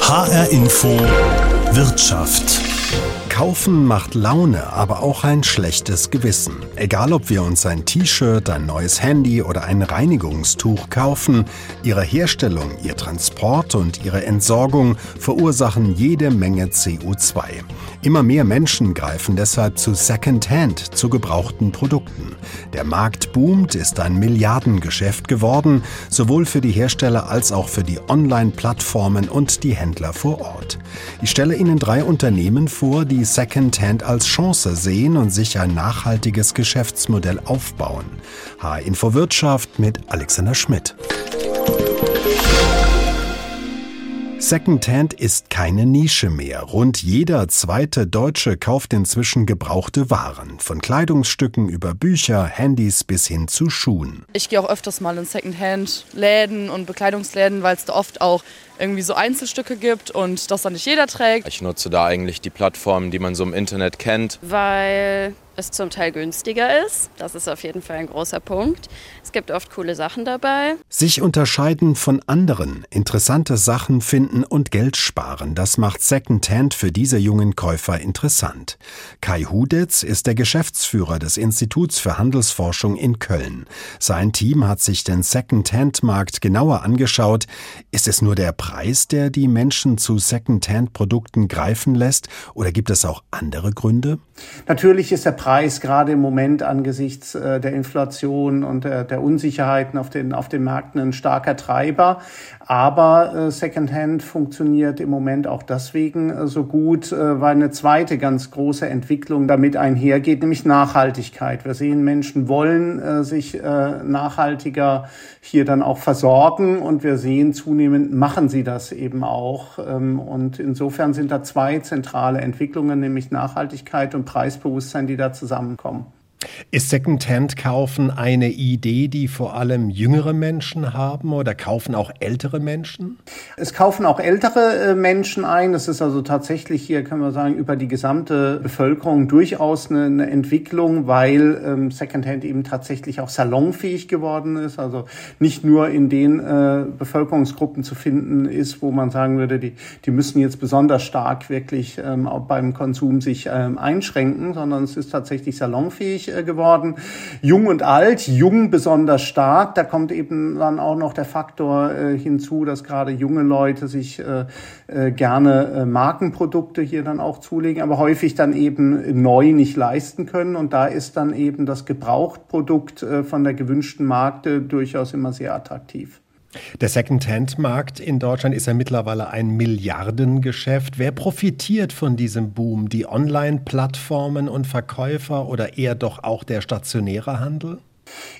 HR Info Wirtschaft. Kaufen macht Laune, aber auch ein schlechtes Gewissen. Egal, ob wir uns ein T-Shirt, ein neues Handy oder ein Reinigungstuch kaufen, ihre Herstellung, ihr Transport und ihre Entsorgung verursachen jede Menge CO2. Immer mehr Menschen greifen deshalb zu Secondhand, zu gebrauchten Produkten. Der Markt boomt, ist ein Milliardengeschäft geworden, sowohl für die Hersteller als auch für die Online-Plattformen und die Händler vor Ort. Ich stelle Ihnen drei Unternehmen vor, die Secondhand als Chance sehen und sich ein nachhaltiges Geschäftsmodell aufbauen. H-Info Wirtschaft mit Alexander Schmidt. Secondhand ist keine Nische mehr. Rund jeder zweite Deutsche kauft inzwischen gebrauchte Waren. Von Kleidungsstücken über Bücher, Handys bis hin zu Schuhen. Ich gehe auch öfters mal in Secondhand-Läden und Bekleidungsläden, weil es da oft auch irgendwie so Einzelstücke gibt und das dann nicht jeder trägt. Ich nutze da eigentlich die Plattformen, die man so im Internet kennt. Weil es zum Teil günstiger ist. Das ist auf jeden Fall ein großer Punkt. Es gibt oft coole Sachen dabei. Sich unterscheiden von anderen, interessante Sachen finden und Geld sparen, das macht Secondhand für diese jungen Käufer interessant. Kai Hudetz ist der Geschäftsführer des Instituts für Handelsforschung in Köln. Sein Team hat sich den Secondhand-Markt genauer angeschaut. Ist es nur der Preis, der die Menschen zu Secondhand-Produkten greifen lässt, oder gibt es auch andere Gründe? Natürlich ist der Preis gerade im Moment angesichts äh, der Inflation und der, der Unsicherheiten auf den, auf den Märkten ein starker Treiber. Aber äh, Secondhand funktioniert im Moment auch deswegen äh, so gut, äh, weil eine zweite ganz große Entwicklung damit einhergeht, nämlich Nachhaltigkeit. Wir sehen, Menschen wollen äh, sich äh, nachhaltiger hier dann auch versorgen und wir sehen zunehmend machen sie das eben auch. Ähm, und insofern sind da zwei zentrale Entwicklungen, nämlich Nachhaltigkeit und Preisbewusstsein, die da zusammenkommen. Ist Secondhand-Kaufen eine Idee, die vor allem jüngere Menschen haben oder kaufen auch ältere Menschen? Es kaufen auch ältere äh, Menschen ein. Es ist also tatsächlich hier, können wir sagen, über die gesamte Bevölkerung durchaus eine, eine Entwicklung, weil ähm, Secondhand eben tatsächlich auch salonfähig geworden ist. Also nicht nur in den äh, Bevölkerungsgruppen zu finden ist, wo man sagen würde, die, die müssen jetzt besonders stark wirklich ähm, auch beim Konsum sich ähm, einschränken, sondern es ist tatsächlich salonfähig äh, geworden. Jung und alt, jung besonders stark. Da kommt eben dann auch noch der Faktor äh, hinzu, dass gerade junge Leute sich äh, äh, gerne äh, Markenprodukte hier dann auch zulegen, aber häufig dann eben neu nicht leisten können. Und da ist dann eben das Gebrauchtprodukt äh, von der gewünschten Marke durchaus immer sehr attraktiv. Der Second-Hand-Markt in Deutschland ist ja mittlerweile ein Milliardengeschäft. Wer profitiert von diesem Boom? Die Online-Plattformen und Verkäufer oder eher doch auch der stationäre Handel?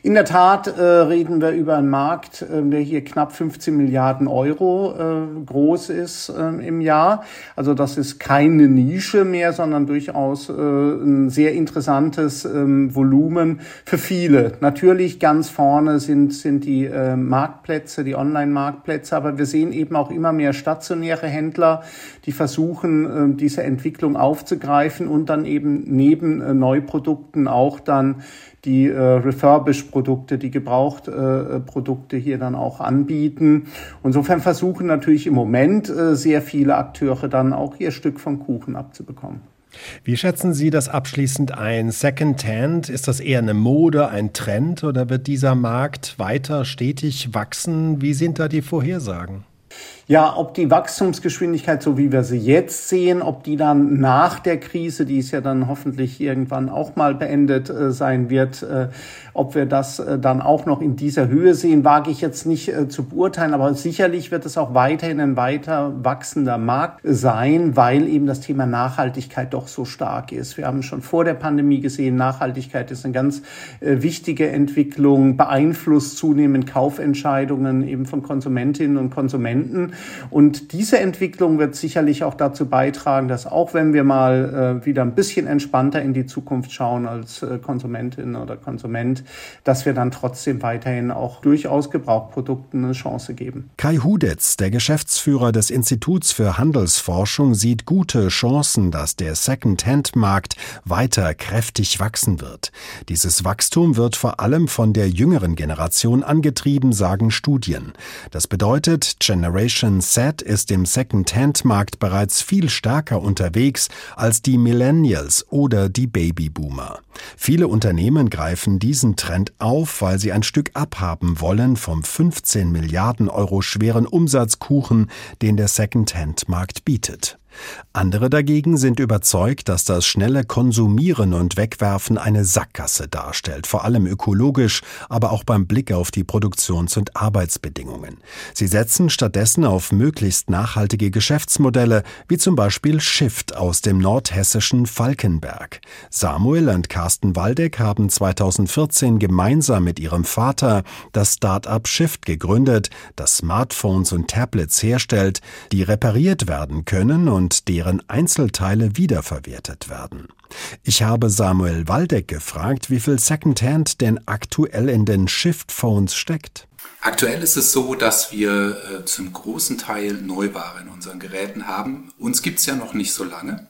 In der Tat äh, reden wir über einen Markt, äh, der hier knapp 15 Milliarden Euro äh, groß ist äh, im Jahr. Also das ist keine Nische mehr, sondern durchaus äh, ein sehr interessantes ähm, Volumen für viele. Natürlich ganz vorne sind, sind die äh, Marktplätze, die Online-Marktplätze, aber wir sehen eben auch immer mehr stationäre Händler, die versuchen, diese Entwicklung aufzugreifen und dann eben neben Neuprodukten auch dann die äh, Refurbish-Produkte, die Gebraucht-Produkte äh, hier dann auch anbieten. Insofern versuchen natürlich im Moment äh, sehr viele Akteure dann auch ihr Stück vom Kuchen abzubekommen. Wie schätzen Sie das abschließend ein? Secondhand, ist das eher eine Mode, ein Trend oder wird dieser Markt weiter stetig wachsen? Wie sind da die Vorhersagen? Ja, ob die Wachstumsgeschwindigkeit, so wie wir sie jetzt sehen, ob die dann nach der Krise, die es ja dann hoffentlich irgendwann auch mal beendet äh, sein wird, äh, ob wir das äh, dann auch noch in dieser Höhe sehen, wage ich jetzt nicht äh, zu beurteilen. Aber sicherlich wird es auch weiterhin ein weiter wachsender Markt sein, weil eben das Thema Nachhaltigkeit doch so stark ist. Wir haben schon vor der Pandemie gesehen, Nachhaltigkeit ist eine ganz äh, wichtige Entwicklung, beeinflusst zunehmend Kaufentscheidungen eben von Konsumentinnen und Konsumenten. Und diese Entwicklung wird sicherlich auch dazu beitragen, dass auch wenn wir mal äh, wieder ein bisschen entspannter in die Zukunft schauen als äh, Konsumentin oder Konsument, dass wir dann trotzdem weiterhin auch durchaus Gebrauchprodukten eine Chance geben. Kai Hudetz, der Geschäftsführer des Instituts für Handelsforschung, sieht gute Chancen, dass der Second-Hand-Markt weiter kräftig wachsen wird. Dieses Wachstum wird vor allem von der jüngeren Generation angetrieben, sagen Studien. Das bedeutet Generation Z ist im Second-Hand-Markt bereits viel stärker unterwegs als die Millennials oder die Babyboomer. Viele Unternehmen greifen diesen Trend auf, weil sie ein Stück abhaben wollen vom 15 Milliarden Euro schweren Umsatzkuchen, den der Second-Hand-Markt bietet. Andere dagegen sind überzeugt, dass das schnelle Konsumieren und Wegwerfen eine Sackgasse darstellt, vor allem ökologisch, aber auch beim Blick auf die Produktions- und Arbeitsbedingungen. Sie setzen stattdessen auf möglichst nachhaltige Geschäftsmodelle, wie zum Beispiel Shift aus dem nordhessischen Falkenberg. Samuel und Carsten Waldeck haben 2014 gemeinsam mit ihrem Vater das Start-up Shift gegründet, das Smartphones und Tablets herstellt, die repariert werden können und und deren Einzelteile wiederverwertet werden. Ich habe Samuel Waldeck gefragt, wie viel Secondhand denn aktuell in den Shift-Phones steckt. Aktuell ist es so, dass wir äh, zum großen Teil Neuware in unseren Geräten haben. Uns gibt es ja noch nicht so lange.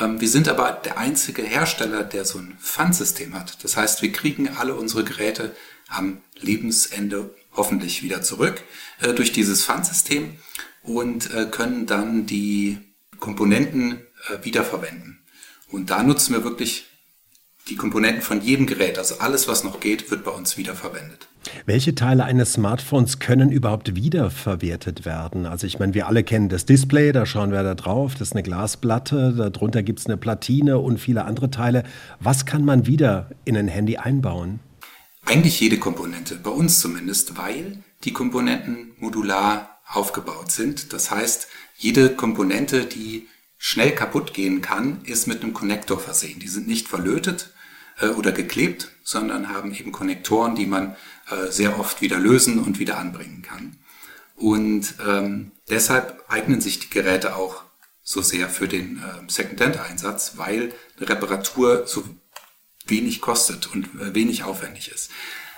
Ähm, wir sind aber der einzige Hersteller, der so ein Pfandsystem hat. Das heißt, wir kriegen alle unsere Geräte am Lebensende hoffentlich wieder zurück äh, durch dieses Pfandsystem und äh, können dann die Komponenten äh, wiederverwenden. Und da nutzen wir wirklich die Komponenten von jedem Gerät. Also alles, was noch geht, wird bei uns wiederverwendet. Welche Teile eines Smartphones können überhaupt wiederverwertet werden? Also ich meine, wir alle kennen das Display, da schauen wir da drauf, das ist eine Glasplatte, darunter gibt es eine Platine und viele andere Teile. Was kann man wieder in ein Handy einbauen? Eigentlich jede Komponente, bei uns zumindest, weil die Komponenten modular aufgebaut sind. Das heißt, jede Komponente, die schnell kaputt gehen kann, ist mit einem Konnektor versehen. Die sind nicht verlötet äh, oder geklebt, sondern haben eben Konnektoren, die man äh, sehr oft wieder lösen und wieder anbringen kann. Und ähm, deshalb eignen sich die Geräte auch so sehr für den äh, Second-Hand-Einsatz, weil eine Reparatur so wenig kostet und äh, wenig aufwendig ist.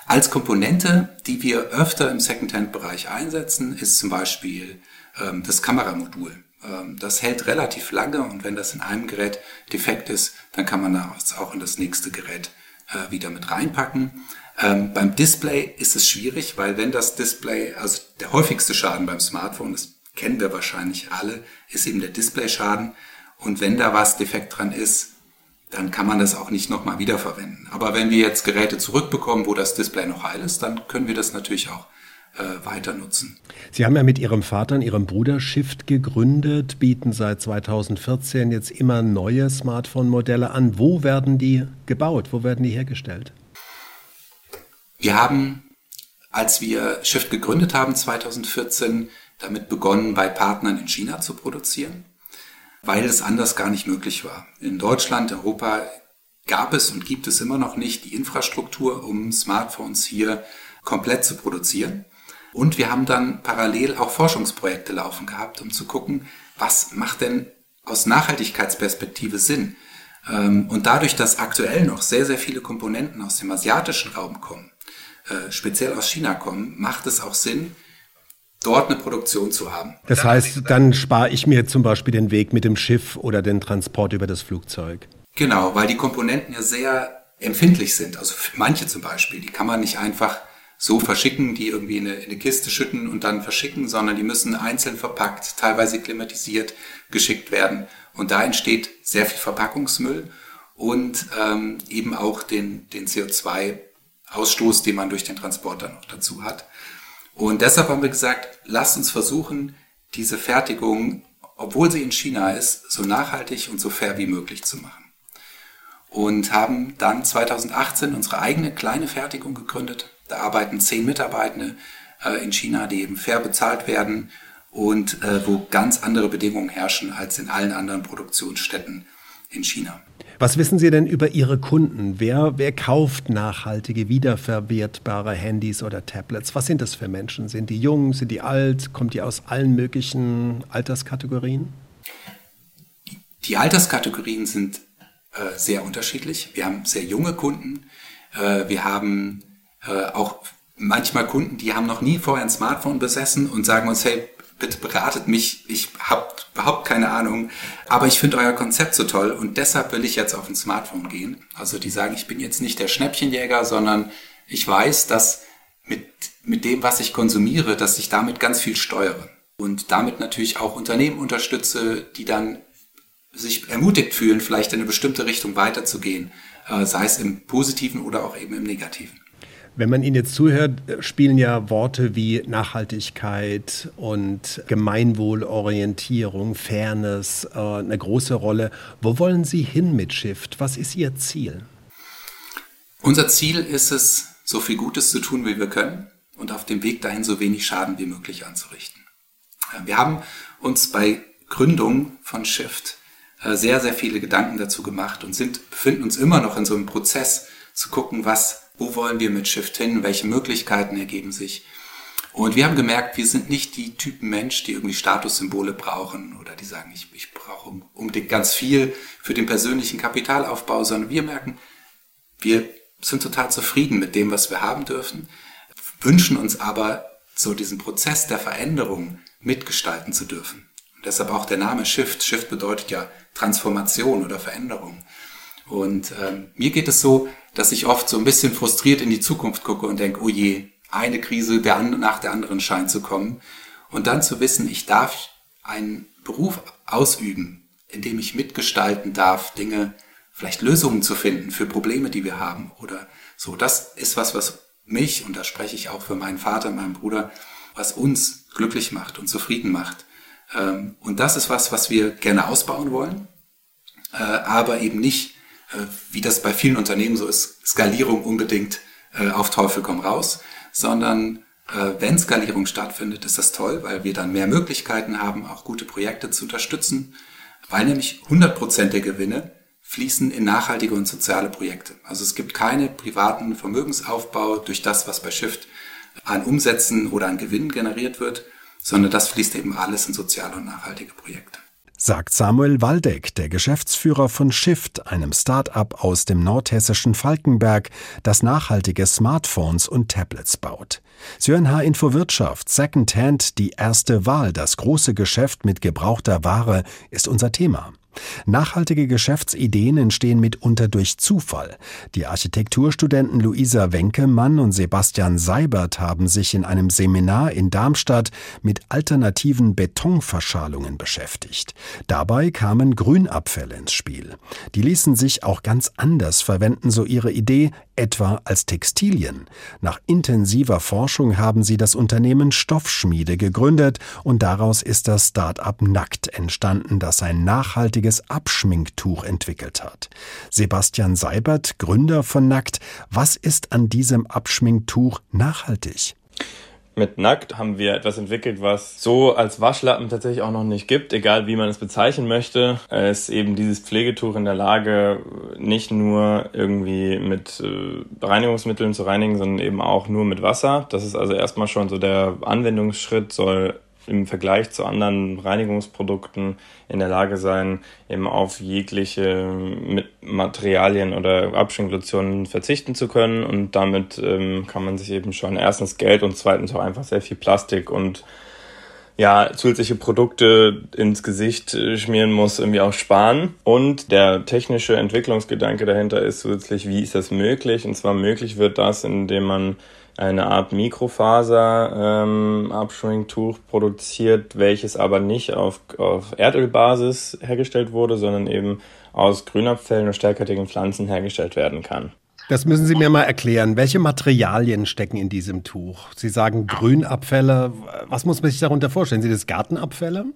Als Komponente, die wir öfter im Second-Hand-Bereich einsetzen, ist zum Beispiel ähm, das Kameramodul. Ähm, das hält relativ lange und wenn das in einem Gerät defekt ist, dann kann man das auch in das nächste Gerät äh, wieder mit reinpacken. Ähm, beim Display ist es schwierig, weil wenn das Display, also der häufigste Schaden beim Smartphone, das kennen wir wahrscheinlich alle, ist eben der Displayschaden. Und wenn da was defekt dran ist, dann kann man das auch nicht nochmal wiederverwenden. Aber wenn wir jetzt Geräte zurückbekommen, wo das Display noch heil ist, dann können wir das natürlich auch äh, weiter nutzen. Sie haben ja mit Ihrem Vater und Ihrem Bruder Shift gegründet, bieten seit 2014 jetzt immer neue Smartphone-Modelle an. Wo werden die gebaut? Wo werden die hergestellt? Wir haben, als wir Shift gegründet haben 2014, damit begonnen, bei Partnern in China zu produzieren, weil es anders gar nicht möglich war. In Deutschland, Europa gab es und gibt es immer noch nicht die Infrastruktur, um Smartphones hier komplett zu produzieren. Und wir haben dann parallel auch Forschungsprojekte laufen gehabt, um zu gucken, was macht denn aus Nachhaltigkeitsperspektive Sinn. Ähm, und dadurch, dass aktuell noch sehr, sehr viele Komponenten aus dem asiatischen Raum kommen, äh, speziell aus China kommen, macht es auch Sinn, dort eine Produktion zu haben. Das heißt, dann spare ich mir zum Beispiel den Weg mit dem Schiff oder den Transport über das Flugzeug. Genau, weil die Komponenten ja sehr empfindlich sind. Also manche zum Beispiel, die kann man nicht einfach so verschicken, die irgendwie in eine, in eine Kiste schütten und dann verschicken, sondern die müssen einzeln verpackt, teilweise klimatisiert geschickt werden. Und da entsteht sehr viel Verpackungsmüll und ähm, eben auch den, den CO2-Ausstoß, den man durch den Transporter noch dazu hat. Und deshalb haben wir gesagt, lasst uns versuchen, diese Fertigung, obwohl sie in China ist, so nachhaltig und so fair wie möglich zu machen. Und haben dann 2018 unsere eigene kleine Fertigung gegründet, da arbeiten zehn Mitarbeitende äh, in China, die eben fair bezahlt werden und äh, wo ganz andere Bedingungen herrschen als in allen anderen Produktionsstätten in China. Was wissen Sie denn über Ihre Kunden? Wer, wer kauft nachhaltige, wiederverwertbare Handys oder Tablets? Was sind das für Menschen? Sind die jung? Sind die alt? Kommt die aus allen möglichen Alterskategorien? Die Alterskategorien sind äh, sehr unterschiedlich. Wir haben sehr junge Kunden. Äh, wir haben äh, auch manchmal Kunden, die haben noch nie vorher ein Smartphone besessen und sagen uns, hey, bitte beratet mich, ich habe überhaupt keine Ahnung, aber ich finde euer Konzept so toll und deshalb will ich jetzt auf ein Smartphone gehen. Also die sagen, ich bin jetzt nicht der Schnäppchenjäger, sondern ich weiß, dass mit, mit dem, was ich konsumiere, dass ich damit ganz viel steuere. und damit natürlich auch Unternehmen unterstütze, die dann sich ermutigt fühlen, vielleicht in eine bestimmte Richtung weiterzugehen, äh, sei es im positiven oder auch eben im negativen. Wenn man Ihnen jetzt zuhört, spielen ja Worte wie Nachhaltigkeit und Gemeinwohlorientierung, Fairness äh, eine große Rolle. Wo wollen Sie hin mit Shift? Was ist Ihr Ziel? Unser Ziel ist es, so viel Gutes zu tun, wie wir können und auf dem Weg dahin so wenig Schaden wie möglich anzurichten. Äh, wir haben uns bei Gründung von Shift äh, sehr, sehr viele Gedanken dazu gemacht und sind, befinden uns immer noch in so einem Prozess zu gucken, was wo wollen wir mit Shift hin? Welche Möglichkeiten ergeben sich? Und wir haben gemerkt, wir sind nicht die Typen Mensch, die irgendwie Statussymbole brauchen oder die sagen, ich, ich brauche unbedingt ganz viel für den persönlichen Kapitalaufbau, sondern wir merken, wir sind total zufrieden mit dem, was wir haben dürfen, wünschen uns aber so diesen Prozess der Veränderung mitgestalten zu dürfen. Und deshalb auch der Name Shift. Shift bedeutet ja Transformation oder Veränderung. Und ähm, mir geht es so, dass ich oft so ein bisschen frustriert in die Zukunft gucke und denke, oh je, eine Krise der nach der anderen scheint zu kommen. Und dann zu wissen, ich darf einen Beruf ausüben, in dem ich mitgestalten darf, Dinge, vielleicht Lösungen zu finden für Probleme, die wir haben oder so. Das ist was, was mich, und da spreche ich auch für meinen Vater, meinen Bruder, was uns glücklich macht und zufrieden macht. Ähm, und das ist was, was wir gerne ausbauen wollen, äh, aber eben nicht wie das bei vielen Unternehmen so ist, Skalierung unbedingt äh, auf Teufel komm raus, sondern äh, wenn Skalierung stattfindet, ist das toll, weil wir dann mehr Möglichkeiten haben, auch gute Projekte zu unterstützen, weil nämlich 100 Prozent der Gewinne fließen in nachhaltige und soziale Projekte. Also es gibt keine privaten Vermögensaufbau durch das, was bei Shift an Umsätzen oder an Gewinnen generiert wird, sondern das fließt eben alles in soziale und nachhaltige Projekte sagt Samuel Waldeck, der Geschäftsführer von Shift, einem Start-up aus dem nordhessischen Falkenberg, das nachhaltige Smartphones und Tablets baut. Sie H-Info Wirtschaft, Secondhand, die erste Wahl, das große Geschäft mit gebrauchter Ware ist unser Thema. Nachhaltige Geschäftsideen entstehen mitunter durch Zufall. Die Architekturstudenten Luisa Wenkemann und Sebastian Seibert haben sich in einem Seminar in Darmstadt mit alternativen Betonverschalungen beschäftigt. Dabei kamen Grünabfälle ins Spiel. Die ließen sich auch ganz anders verwenden, so ihre Idee, etwa als Textilien. Nach intensiver Forschung haben sie das Unternehmen Stoffschmiede gegründet und daraus ist das Start-up Nackt entstanden, das ein nachhaltiges Abschminktuch entwickelt hat. Sebastian Seibert, Gründer von Nackt, was ist an diesem Abschminktuch nachhaltig? Mit Nackt haben wir etwas entwickelt, was so als Waschlappen tatsächlich auch noch nicht gibt, egal wie man es bezeichnen möchte. Es ist eben dieses Pflegetuch in der Lage, nicht nur irgendwie mit äh, Reinigungsmitteln zu reinigen, sondern eben auch nur mit Wasser. Das ist also erstmal schon so der Anwendungsschritt, soll im Vergleich zu anderen Reinigungsprodukten in der Lage sein, eben auf jegliche Materialien oder Abschminklotionen verzichten zu können. Und damit ähm, kann man sich eben schon erstens Geld und zweitens auch einfach sehr viel Plastik und ja, zusätzliche Produkte ins Gesicht äh, schmieren muss, irgendwie auch sparen. Und der technische Entwicklungsgedanke dahinter ist zusätzlich, wie ist das möglich? Und zwar möglich wird das, indem man eine Art Mikrofaser-Abschwingtuch ähm, produziert, welches aber nicht auf, auf Erdölbasis hergestellt wurde, sondern eben aus Grünabfällen und stärkertigen Pflanzen hergestellt werden kann. Das müssen Sie mir mal erklären. Welche Materialien stecken in diesem Tuch? Sie sagen Grünabfälle. Was muss man sich darunter vorstellen? Sind das Gartenabfälle?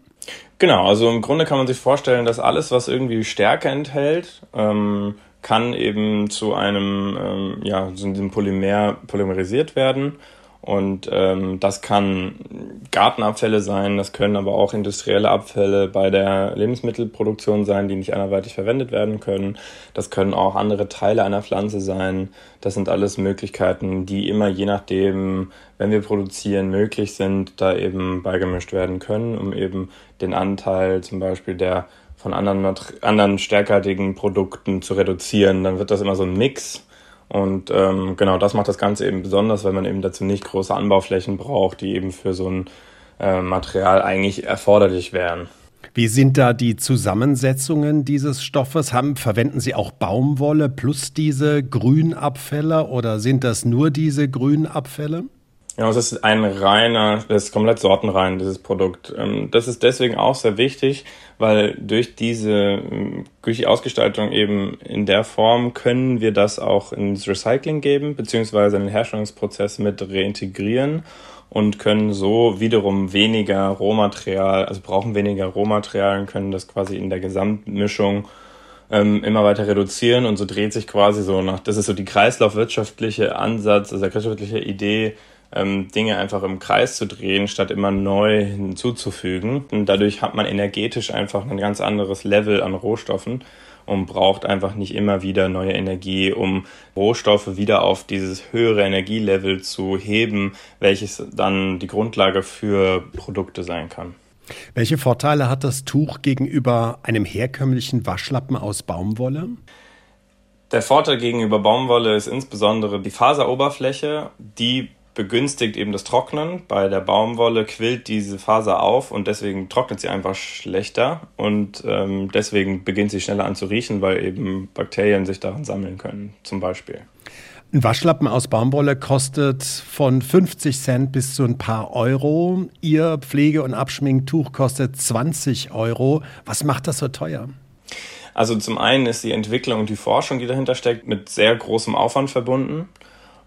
Genau, also im Grunde kann man sich vorstellen, dass alles, was irgendwie Stärke enthält, ähm, kann eben zu einem, ähm, ja, zu einem Polymer polymerisiert werden. Und ähm, das kann Gartenabfälle sein, das können aber auch industrielle Abfälle bei der Lebensmittelproduktion sein, die nicht anderweitig verwendet werden können. Das können auch andere Teile einer Pflanze sein. Das sind alles Möglichkeiten, die immer je nachdem, wenn wir produzieren, möglich sind, da eben beigemischt werden können, um eben den Anteil zum Beispiel der von anderen, anderen stärkerhaltigen Produkten zu reduzieren. Dann wird das immer so ein Mix. Und ähm, genau das macht das Ganze eben besonders, weil man eben dazu nicht große Anbauflächen braucht, die eben für so ein äh, Material eigentlich erforderlich wären. Wie sind da die Zusammensetzungen dieses Stoffes? Haben, verwenden Sie auch Baumwolle plus diese Grünabfälle oder sind das nur diese Grünabfälle? Genau, es ist ein reiner, das ist komplett sortenrein, dieses Produkt. Ähm, das ist deswegen auch sehr wichtig, weil durch diese, ähm, durch die Ausgestaltung eben in der Form können wir das auch ins Recycling geben, beziehungsweise in den Herstellungsprozess mit reintegrieren und können so wiederum weniger Rohmaterial, also brauchen weniger Rohmaterial und können das quasi in der Gesamtmischung ähm, immer weiter reduzieren und so dreht sich quasi so nach, das ist so die kreislaufwirtschaftliche Ansatz, also der kreislaufwirtschaftliche Idee, ähm, Dinge einfach im Kreis zu drehen, statt immer neu hinzuzufügen. Und dadurch hat man energetisch einfach ein ganz anderes Level an Rohstoffen und braucht einfach nicht immer wieder neue Energie, um Rohstoffe wieder auf dieses höhere Energielevel zu heben, welches dann die Grundlage für Produkte sein kann. Welche Vorteile hat das Tuch gegenüber einem herkömmlichen Waschlappen aus Baumwolle? Der Vorteil gegenüber Baumwolle ist insbesondere die Faseroberfläche, die begünstigt eben das Trocknen. Bei der Baumwolle quillt diese Faser auf und deswegen trocknet sie einfach schlechter und ähm, deswegen beginnt sie schneller an zu riechen, weil eben Bakterien sich daran sammeln können, zum Beispiel. Ein Waschlappen aus Baumwolle kostet von 50 Cent bis zu ein paar Euro. Ihr Pflege- und Abschminktuch kostet 20 Euro. Was macht das so teuer? Also zum einen ist die Entwicklung und die Forschung, die dahinter steckt, mit sehr großem Aufwand verbunden.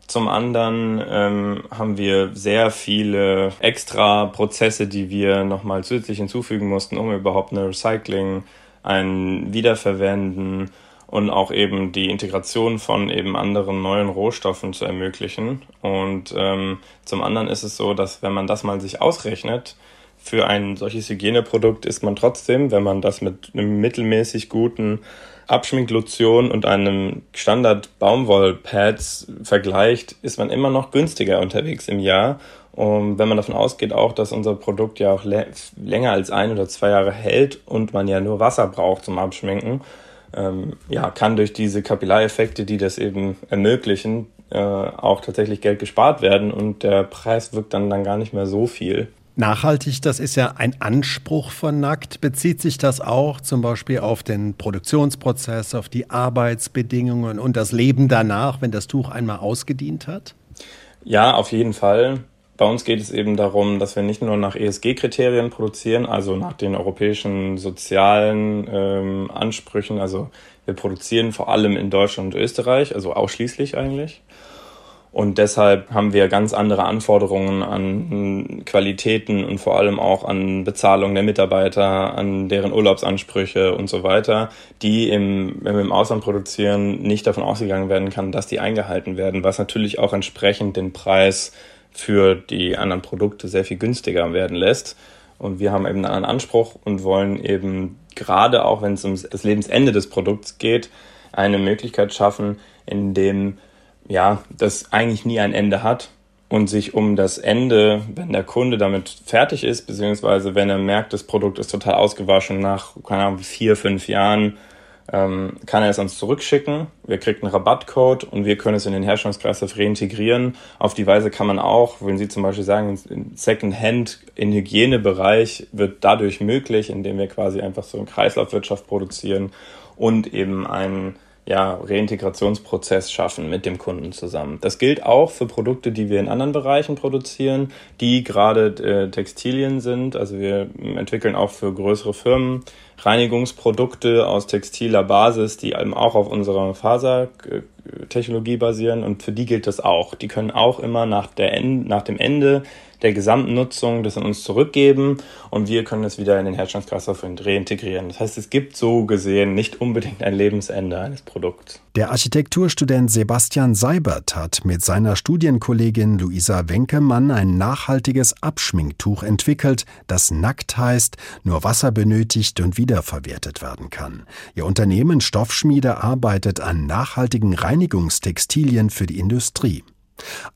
Zum anderen ähm, haben wir sehr viele extra Prozesse, die wir nochmal zusätzlich hinzufügen mussten, um überhaupt eine Recycling, ein Wiederverwenden und auch eben die Integration von eben anderen neuen Rohstoffen zu ermöglichen. Und ähm, zum anderen ist es so, dass wenn man das mal sich ausrechnet, für ein solches Hygieneprodukt ist man trotzdem, wenn man das mit einem mittelmäßig guten Abschminklotion und einem Standard Baumwollpads vergleicht, ist man immer noch günstiger unterwegs im Jahr. Und wenn man davon ausgeht auch, dass unser Produkt ja auch länger als ein oder zwei Jahre hält und man ja nur Wasser braucht zum Abschminken, ähm, ja, kann durch diese Kapillareffekte, die das eben ermöglichen, äh, auch tatsächlich Geld gespart werden und der Preis wirkt dann, dann gar nicht mehr so viel. Nachhaltig, das ist ja ein Anspruch von Nackt. Bezieht sich das auch zum Beispiel auf den Produktionsprozess, auf die Arbeitsbedingungen und das Leben danach, wenn das Tuch einmal ausgedient hat? Ja, auf jeden Fall. Bei uns geht es eben darum, dass wir nicht nur nach ESG-Kriterien produzieren, also nach den europäischen sozialen ähm, Ansprüchen. Also wir produzieren vor allem in Deutschland und Österreich, also ausschließlich eigentlich. Und deshalb haben wir ganz andere Anforderungen an Qualitäten und vor allem auch an Bezahlung der Mitarbeiter, an deren Urlaubsansprüche und so weiter, die im, wenn wir im Ausland produzieren, nicht davon ausgegangen werden kann, dass die eingehalten werden, was natürlich auch entsprechend den Preis für die anderen Produkte sehr viel günstiger werden lässt. Und wir haben eben einen Anspruch und wollen eben gerade auch, wenn es um das Lebensende des Produkts geht, eine Möglichkeit schaffen, in dem ja, das eigentlich nie ein Ende hat und sich um das Ende, wenn der Kunde damit fertig ist, beziehungsweise wenn er merkt, das Produkt ist total ausgewaschen nach, keine Ahnung, vier, fünf Jahren, ähm, kann er es uns zurückschicken. Wir kriegen einen Rabattcode und wir können es in den Herstellungskreislauf reintegrieren. Auf die Weise kann man auch, wenn Sie zum Beispiel sagen, Secondhand im Hygienebereich wird dadurch möglich, indem wir quasi einfach so eine Kreislaufwirtschaft produzieren und eben einen ja, Reintegrationsprozess schaffen mit dem Kunden zusammen. Das gilt auch für Produkte, die wir in anderen Bereichen produzieren, die gerade äh, Textilien sind. Also wir entwickeln auch für größere Firmen Reinigungsprodukte aus textiler Basis, die eben auch auf unserer Fasertechnologie basieren und für die gilt das auch. Die können auch immer nach, der End nach dem Ende der gesamten Nutzung das an uns zurückgeben und wir können es wieder in den Herstellungskreislauf reintegrieren. Das heißt, es gibt so gesehen nicht unbedingt ein Lebensende eines Produkts. Der Architekturstudent Sebastian Seibert hat mit seiner Studienkollegin Luisa Wenkemann ein nachhaltiges Abschminktuch entwickelt, das nackt heißt, nur Wasser benötigt und wiederverwertet werden kann. Ihr Unternehmen Stoffschmiede arbeitet an nachhaltigen Reinigungstextilien für die Industrie.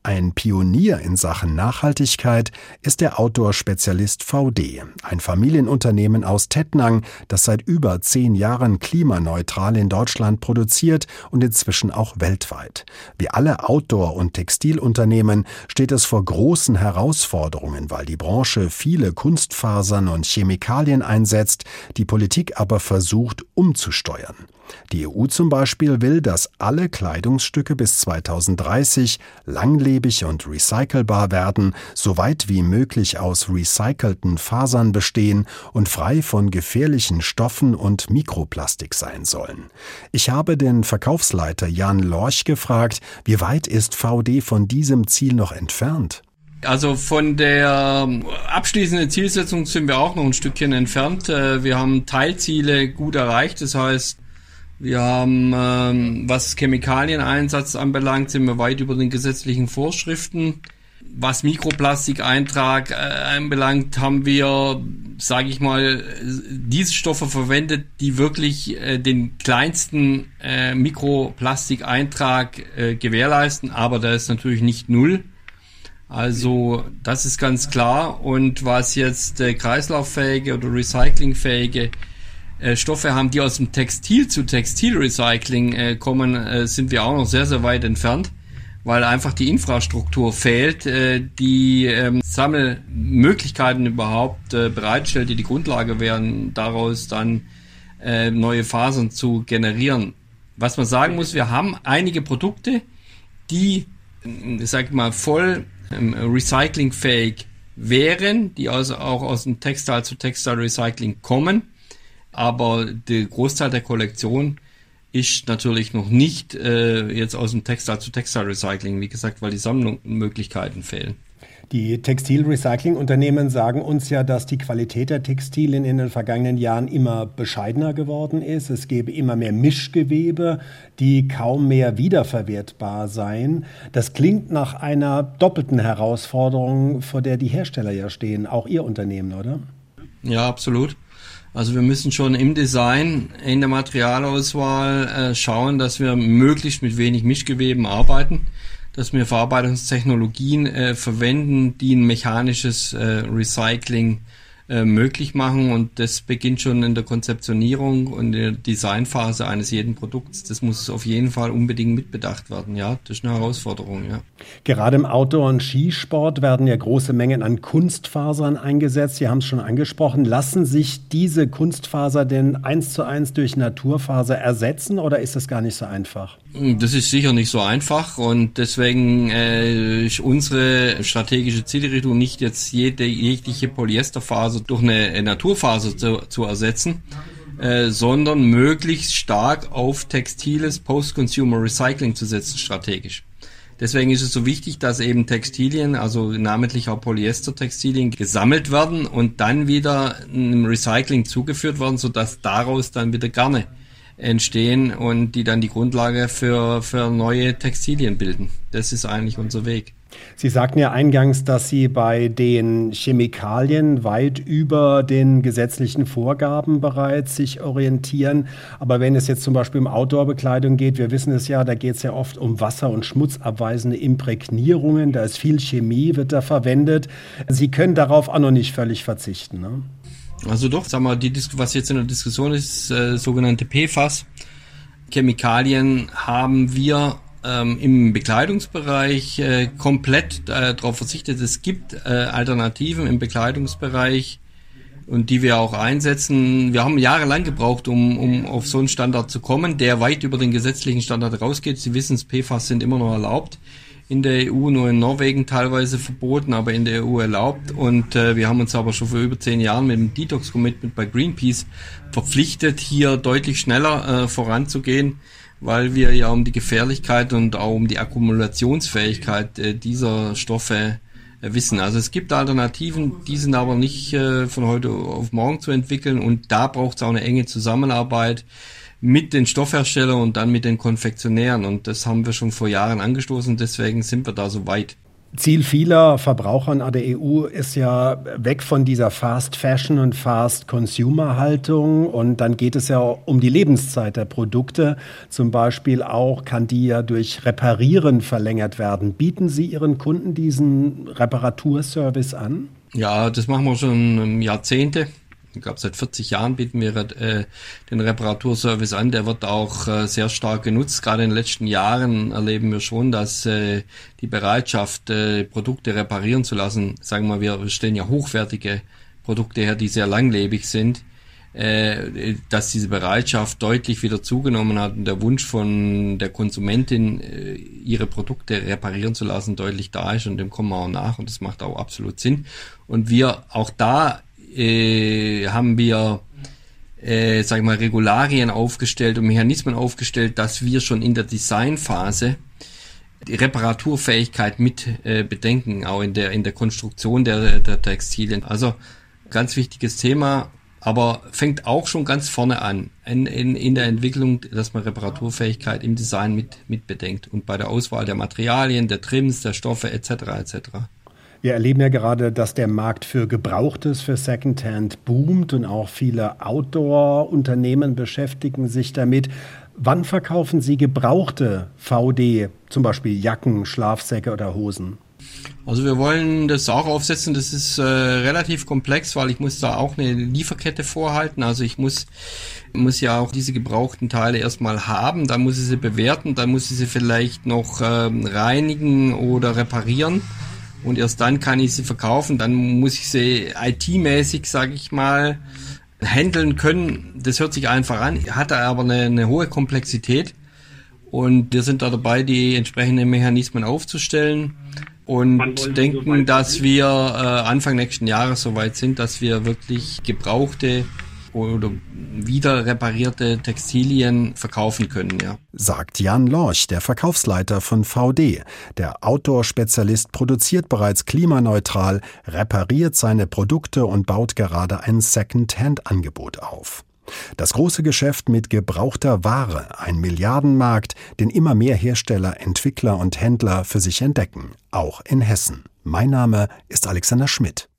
Ein Pionier in Sachen Nachhaltigkeit ist der Outdoor-Spezialist VD, ein Familienunternehmen aus Tettnang, das seit über zehn Jahren klimaneutral in Deutschland produziert und inzwischen auch weltweit. Wie alle Outdoor- und Textilunternehmen steht es vor großen Herausforderungen, weil die Branche viele Kunstfasern und Chemikalien einsetzt, die Politik aber versucht umzusteuern. Die EU zum Beispiel will, dass alle Kleidungsstücke bis 2030 langlebig und recycelbar werden, soweit wie möglich aus recycelten Fasern bestehen und frei von gefährlichen Stoffen und Mikroplastik sein sollen. Ich habe den Verkaufsleiter Jan Lorch gefragt, wie weit ist VD von diesem Ziel noch entfernt? Also von der abschließenden Zielsetzung sind wir auch noch ein Stückchen entfernt. Äh, wir haben Teilziele gut erreicht. Das heißt, wir haben, ähm, was Chemikalieneinsatz anbelangt, sind wir weit über den gesetzlichen Vorschriften. Was Mikroplastikeintrag äh, anbelangt, haben wir, sage ich mal, diese Stoffe verwendet, die wirklich äh, den kleinsten Mikroplastikeintrag gewährleisten. Aber da ist natürlich nicht null. Also das ist ganz klar. Und was jetzt äh, kreislauffähige oder recyclingfähige äh, Stoffe haben, die aus dem Textil zu Textilrecycling äh, kommen, äh, sind wir auch noch sehr, sehr weit entfernt, weil einfach die Infrastruktur fehlt, äh, die ähm, Sammelmöglichkeiten überhaupt äh, bereitstellt, die die Grundlage wären, daraus dann äh, neue Fasern zu generieren. Was man sagen muss, wir haben einige Produkte, die, äh, sag ich mal, voll ähm, recyclingfähig wären, die also auch aus dem Textile zu Textile Recycling kommen. Aber der Großteil der Kollektion ist natürlich noch nicht äh, jetzt aus dem Textile zu Textile Recycling, wie gesagt, weil die Sammlungsmöglichkeiten fehlen. Die Textilrecyclingunternehmen sagen uns ja, dass die Qualität der Textilien in den vergangenen Jahren immer bescheidener geworden ist. Es gäbe immer mehr Mischgewebe, die kaum mehr wiederverwertbar seien. Das klingt nach einer doppelten Herausforderung, vor der die Hersteller ja stehen, auch Ihr Unternehmen, oder? Ja, absolut. Also wir müssen schon im Design, in der Materialauswahl äh, schauen, dass wir möglichst mit wenig Mischgeweben arbeiten dass wir Verarbeitungstechnologien äh, verwenden, die ein mechanisches äh, Recycling äh, möglich machen und das beginnt schon in der Konzeptionierung und der Designphase eines jeden Produkts. Das muss auf jeden Fall unbedingt mitbedacht werden. Ja, das ist eine Herausforderung. Ja. Gerade im Outdoor- und Skisport werden ja große Mengen an Kunstfasern eingesetzt. Sie haben es schon angesprochen. Lassen sich diese Kunstfaser denn eins zu eins durch Naturfaser ersetzen oder ist das gar nicht so einfach? Das ist sicher nicht so einfach und deswegen äh, ist unsere strategische Zielrichtung nicht jetzt jede jegliche Polyesterfaser Faser durch eine Naturfaser zu, zu ersetzen, äh, sondern möglichst stark auf textiles Post-Consumer Recycling zu setzen, strategisch. Deswegen ist es so wichtig, dass eben Textilien, also namentlich auch Polyester-Textilien, gesammelt werden und dann wieder einem Recycling zugeführt werden, sodass daraus dann wieder Garne entstehen und die dann die Grundlage für, für neue Textilien bilden. Das ist eigentlich unser Weg. Sie sagten ja eingangs, dass Sie bei den Chemikalien weit über den gesetzlichen Vorgaben bereits sich orientieren. Aber wenn es jetzt zum Beispiel um Outdoor-Bekleidung geht, wir wissen es ja, da geht es ja oft um wasser- und schmutzabweisende Imprägnierungen. Da ist viel Chemie, wird da verwendet. Sie können darauf auch noch nicht völlig verzichten. Ne? Also doch, sagen wir, die, was jetzt in der Diskussion ist, äh, sogenannte PFAS. Chemikalien haben wir ähm, im Bekleidungsbereich äh, komplett äh, darauf verzichtet. Es gibt äh, Alternativen im Bekleidungsbereich und die wir auch einsetzen. Wir haben jahrelang gebraucht, um, um auf so einen Standard zu kommen, der weit über den gesetzlichen Standard rausgeht. Sie wissen, PFAS sind immer noch erlaubt in der EU, nur in Norwegen teilweise verboten, aber in der EU erlaubt. Und äh, wir haben uns aber schon vor über zehn Jahren mit dem Detox-Commitment bei Greenpeace verpflichtet, hier deutlich schneller äh, voranzugehen weil wir ja um die Gefährlichkeit und auch um die Akkumulationsfähigkeit äh, dieser Stoffe äh, wissen. Also es gibt Alternativen, die sind aber nicht äh, von heute auf morgen zu entwickeln und da braucht es auch eine enge Zusammenarbeit mit den Stoffherstellern und dann mit den Konfektionären und das haben wir schon vor Jahren angestoßen, deswegen sind wir da so weit. Ziel vieler Verbraucher an der EU ist ja weg von dieser Fast Fashion und Fast Consumer Haltung und dann geht es ja um die Lebenszeit der Produkte. Zum Beispiel auch kann die ja durch Reparieren verlängert werden. Bieten Sie Ihren Kunden diesen Reparaturservice an? Ja, das machen wir schon Jahrzehnte glaube, seit 40 Jahren bieten wir äh, den Reparaturservice an. Der wird auch äh, sehr stark genutzt. Gerade in den letzten Jahren erleben wir schon, dass äh, die Bereitschaft, äh, Produkte reparieren zu lassen, sagen wir, wir stellen ja hochwertige Produkte her, die sehr langlebig sind, äh, dass diese Bereitschaft deutlich wieder zugenommen hat und der Wunsch von der Konsumentin, äh, ihre Produkte reparieren zu lassen, deutlich da ist und dem kommen wir auch nach und das macht auch absolut Sinn. Und wir auch da äh, haben wir äh, sag ich mal, Regularien aufgestellt und Mechanismen aufgestellt, dass wir schon in der Designphase die Reparaturfähigkeit mit äh, bedenken, auch in der, in der Konstruktion der, der Textilien. Also ganz wichtiges Thema, aber fängt auch schon ganz vorne an, in, in, in der Entwicklung, dass man Reparaturfähigkeit im Design mit, mit bedenkt und bei der Auswahl der Materialien, der Trims, der Stoffe etc. etc. Wir erleben ja gerade, dass der Markt für Gebrauchtes, für Secondhand boomt und auch viele Outdoor-Unternehmen beschäftigen sich damit. Wann verkaufen Sie gebrauchte VD, zum Beispiel Jacken, Schlafsäcke oder Hosen? Also wir wollen das auch aufsetzen. Das ist äh, relativ komplex, weil ich muss da auch eine Lieferkette vorhalten. Also ich muss muss ja auch diese gebrauchten Teile erstmal haben. Dann muss ich sie bewerten. Dann muss ich sie vielleicht noch ähm, reinigen oder reparieren. Und erst dann kann ich sie verkaufen. Dann muss ich sie IT-mäßig, sage ich mal, handeln können. Das hört sich einfach an, hat aber eine, eine hohe Komplexität. Und wir sind da dabei, die entsprechenden Mechanismen aufzustellen und denken, dass wir äh, Anfang nächsten Jahres soweit sind, dass wir wirklich gebrauchte oder wieder reparierte Textilien verkaufen können, ja. Sagt Jan Lorch, der Verkaufsleiter von VD. Der Outdoor-Spezialist produziert bereits klimaneutral, repariert seine Produkte und baut gerade ein Second-Hand-Angebot auf. Das große Geschäft mit gebrauchter Ware, ein Milliardenmarkt, den immer mehr Hersteller, Entwickler und Händler für sich entdecken, auch in Hessen. Mein Name ist Alexander Schmidt.